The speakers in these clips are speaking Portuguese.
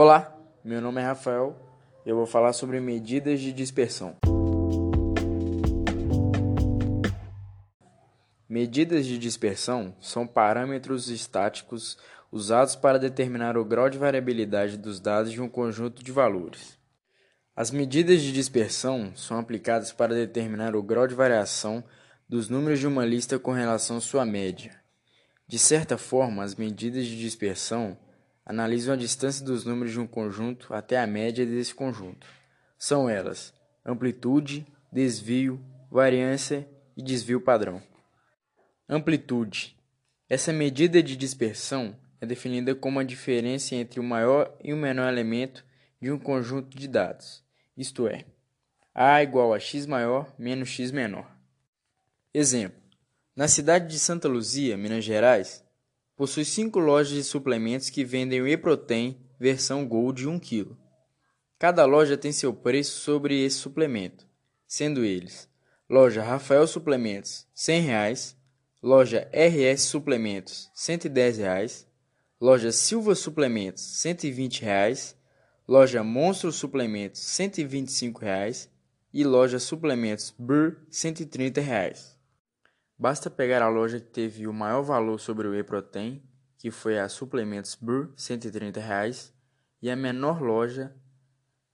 Olá, meu nome é Rafael eu vou falar sobre medidas de dispersão. Medidas de dispersão são parâmetros estáticos usados para determinar o grau de variabilidade dos dados de um conjunto de valores. As medidas de dispersão são aplicadas para determinar o grau de variação dos números de uma lista com relação à sua média. De certa forma, as medidas de dispersão analisam a distância dos números de um conjunto até a média desse conjunto. São elas amplitude, desvio, variância e desvio padrão. Amplitude. Essa medida de dispersão é definida como a diferença entre o maior e o menor elemento de um conjunto de dados, isto é, A igual a x maior menos x menor. Exemplo: na cidade de Santa Luzia, Minas Gerais, possui cinco lojas de suplementos que vendem o Eprotein versão Gold de 1 kg. Cada loja tem seu preço sobre esse suplemento, sendo eles: loja Rafael Suplementos, R$ 100, loja RS Suplementos, R$ 110, loja Silva Suplementos, R$ 120, loja Monstro Suplementos, R$ 125 e loja Suplementos Burr, R$ 130. Basta pegar a loja que teve o maior valor sobre o E-Protein, que foi a Suplementos Burr, 130 reais, e a menor loja,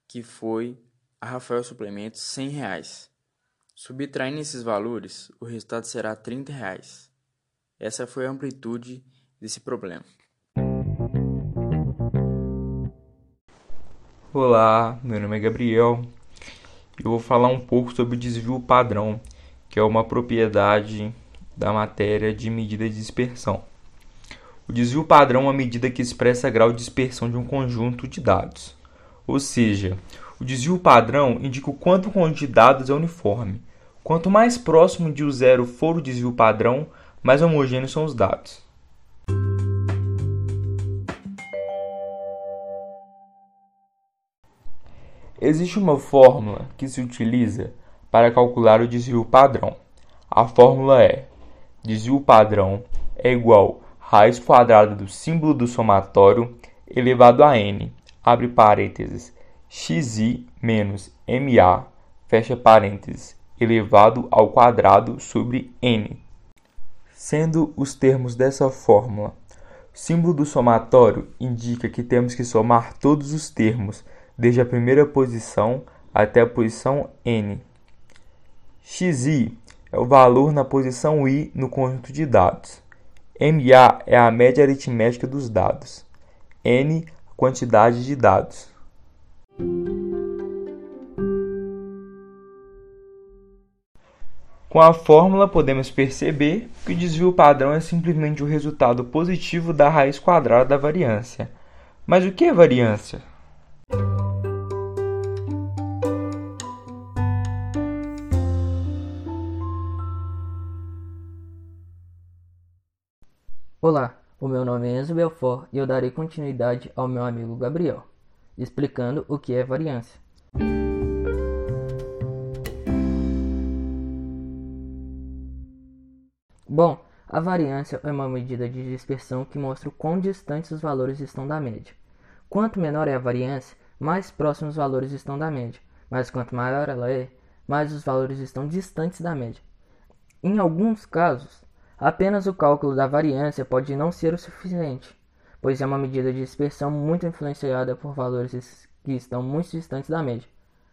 que foi a Rafael Suplementos, 100 reais. Subtraindo esses valores, o resultado será 30 reais. Essa foi a amplitude desse problema. Olá, meu nome é Gabriel eu vou falar um pouco sobre o desvio padrão que é uma propriedade da matéria de medida de dispersão. O desvio padrão é uma medida que expressa grau de dispersão de um conjunto de dados. Ou seja, o desvio padrão indica o quanto o conjunto de dados é uniforme. Quanto mais próximo de o zero for o desvio padrão, mais homogêneos são os dados. Existe uma fórmula que se utiliza para calcular o desvio padrão. A fórmula é: desvio padrão é igual raiz quadrada do símbolo do somatório elevado a n, abre parênteses, xi menos ma, fecha parênteses, elevado ao quadrado sobre n. Sendo os termos dessa fórmula, o símbolo do somatório indica que temos que somar todos os termos, desde a primeira posição até a posição n. Xi é o valor na posição i no conjunto de dados. MA é a média aritmética dos dados. N, a quantidade de dados. Com a fórmula, podemos perceber que o desvio padrão é simplesmente o resultado positivo da raiz quadrada da variância. Mas o que é variância? Olá, o meu nome é Enzo Belfort e eu darei continuidade ao meu amigo Gabriel, explicando o que é variância. Bom, a variância é uma medida de dispersão que mostra o quão distantes os valores estão da média. Quanto menor é a variância, mais próximos os valores estão da média, mas quanto maior ela é, mais os valores estão distantes da média. Em alguns casos, Apenas o cálculo da variância pode não ser o suficiente, pois é uma medida de dispersão muito influenciada por valores que estão muito distantes da média.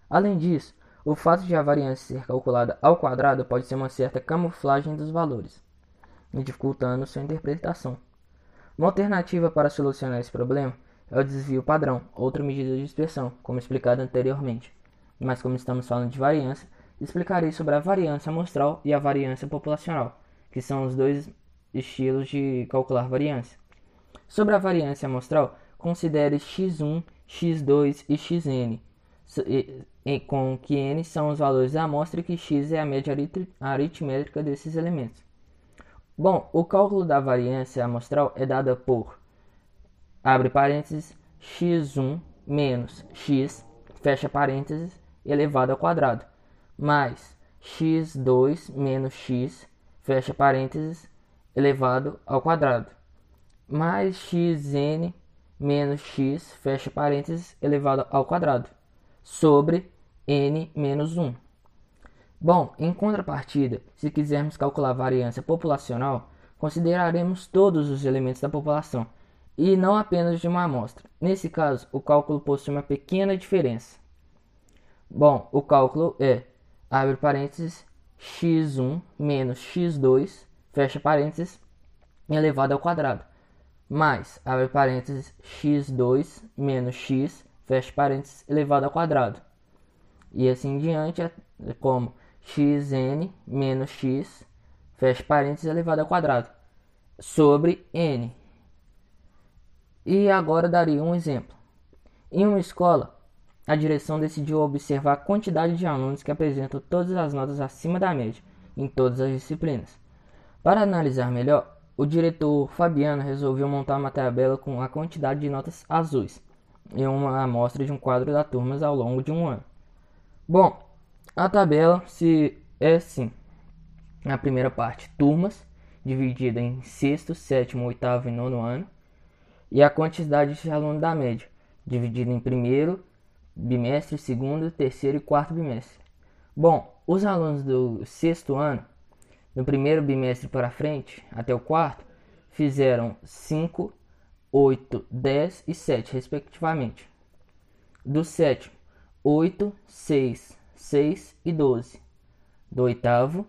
Além disso, o fato de a variância ser calculada ao quadrado pode ser uma certa camuflagem dos valores, dificultando sua interpretação. Uma alternativa para solucionar esse problema é o desvio padrão, outra medida de dispersão, como explicado anteriormente. Mas como estamos falando de variância, explicarei sobre a variância amostral e a variância populacional que são os dois estilos de calcular variância. Sobre a variância amostral, considere x1, x2 e xn, com que n são os valores da amostra e que x é a média aritmética desses elementos. Bom, o cálculo da variância amostral é dada por, abre parênteses, x1 menos x, fecha parênteses, elevado ao quadrado, mais x2 menos x fecha parênteses, elevado ao quadrado, mais xn menos x, fecha parênteses, elevado ao quadrado, sobre n menos 1. Bom, em contrapartida, se quisermos calcular a variância populacional, consideraremos todos os elementos da população, e não apenas de uma amostra. Nesse caso, o cálculo possui uma pequena diferença. Bom, o cálculo é, abre parênteses, x1 menos x2, fecha parênteses, elevado ao quadrado, mais, abre parênteses, x2 menos x, fecha parênteses, elevado ao quadrado. E assim em diante, é como xn menos x, fecha parênteses, elevado ao quadrado, sobre n. E agora daria um exemplo. Em uma escola, a direção decidiu observar a quantidade de alunos que apresentam todas as notas acima da média em todas as disciplinas. Para analisar melhor, o diretor Fabiano resolveu montar uma tabela com a quantidade de notas azuis em uma amostra de um quadro da turmas ao longo de um ano. Bom, a tabela se é assim: na primeira parte, turmas, dividida em sexto, sétimo, oitavo e nono ano, e a quantidade de alunos da média, dividida em primeiro bimestre, segundo, terceiro e quarto bimestre. Bom, os alunos do sexto ano, no primeiro bimestre para frente, até o quarto, fizeram 5, 8, 10 e 7, respectivamente. Do sétimo, 8, 6, 6 e 12. Do oitavo,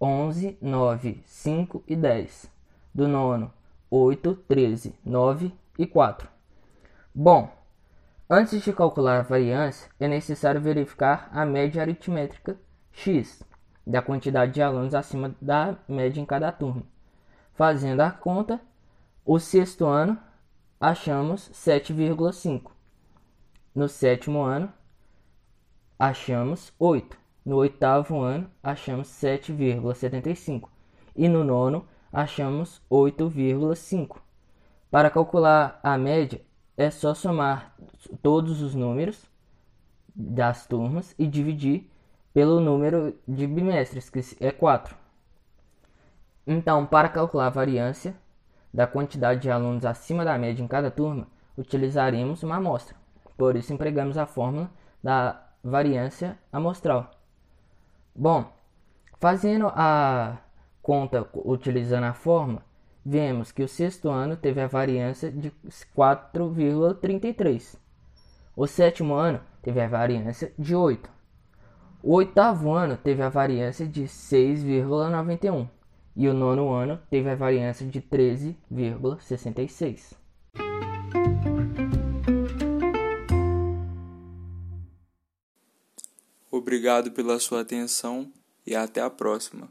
11, 9, 5 e 10. Do nono, 8, 13, 9 e 4. Bom, antes de calcular a variância, é necessário verificar a média aritmétrica x da quantidade de alunos acima da média em cada turma. Fazendo a conta, o sexto ano achamos 7,5. No sétimo ano, achamos 8. No oitavo ano, achamos 7,75. E no nono, achamos 8,5. Para calcular a média, é só somar todos os números das turmas e dividir pelo número de bimestres, que é 4. Então, para calcular a variância da quantidade de alunos acima da média em cada turma, utilizaremos uma amostra. Por isso, empregamos a fórmula da variância amostral. Bom, fazendo a conta utilizando a fórmula, vemos que o sexto ano teve a variância de 4,33. O sétimo ano teve a variância de 8. O oitavo ano teve a variância de 6,91 e o nono ano teve a variância de 13,66. Obrigado pela sua atenção e até a próxima.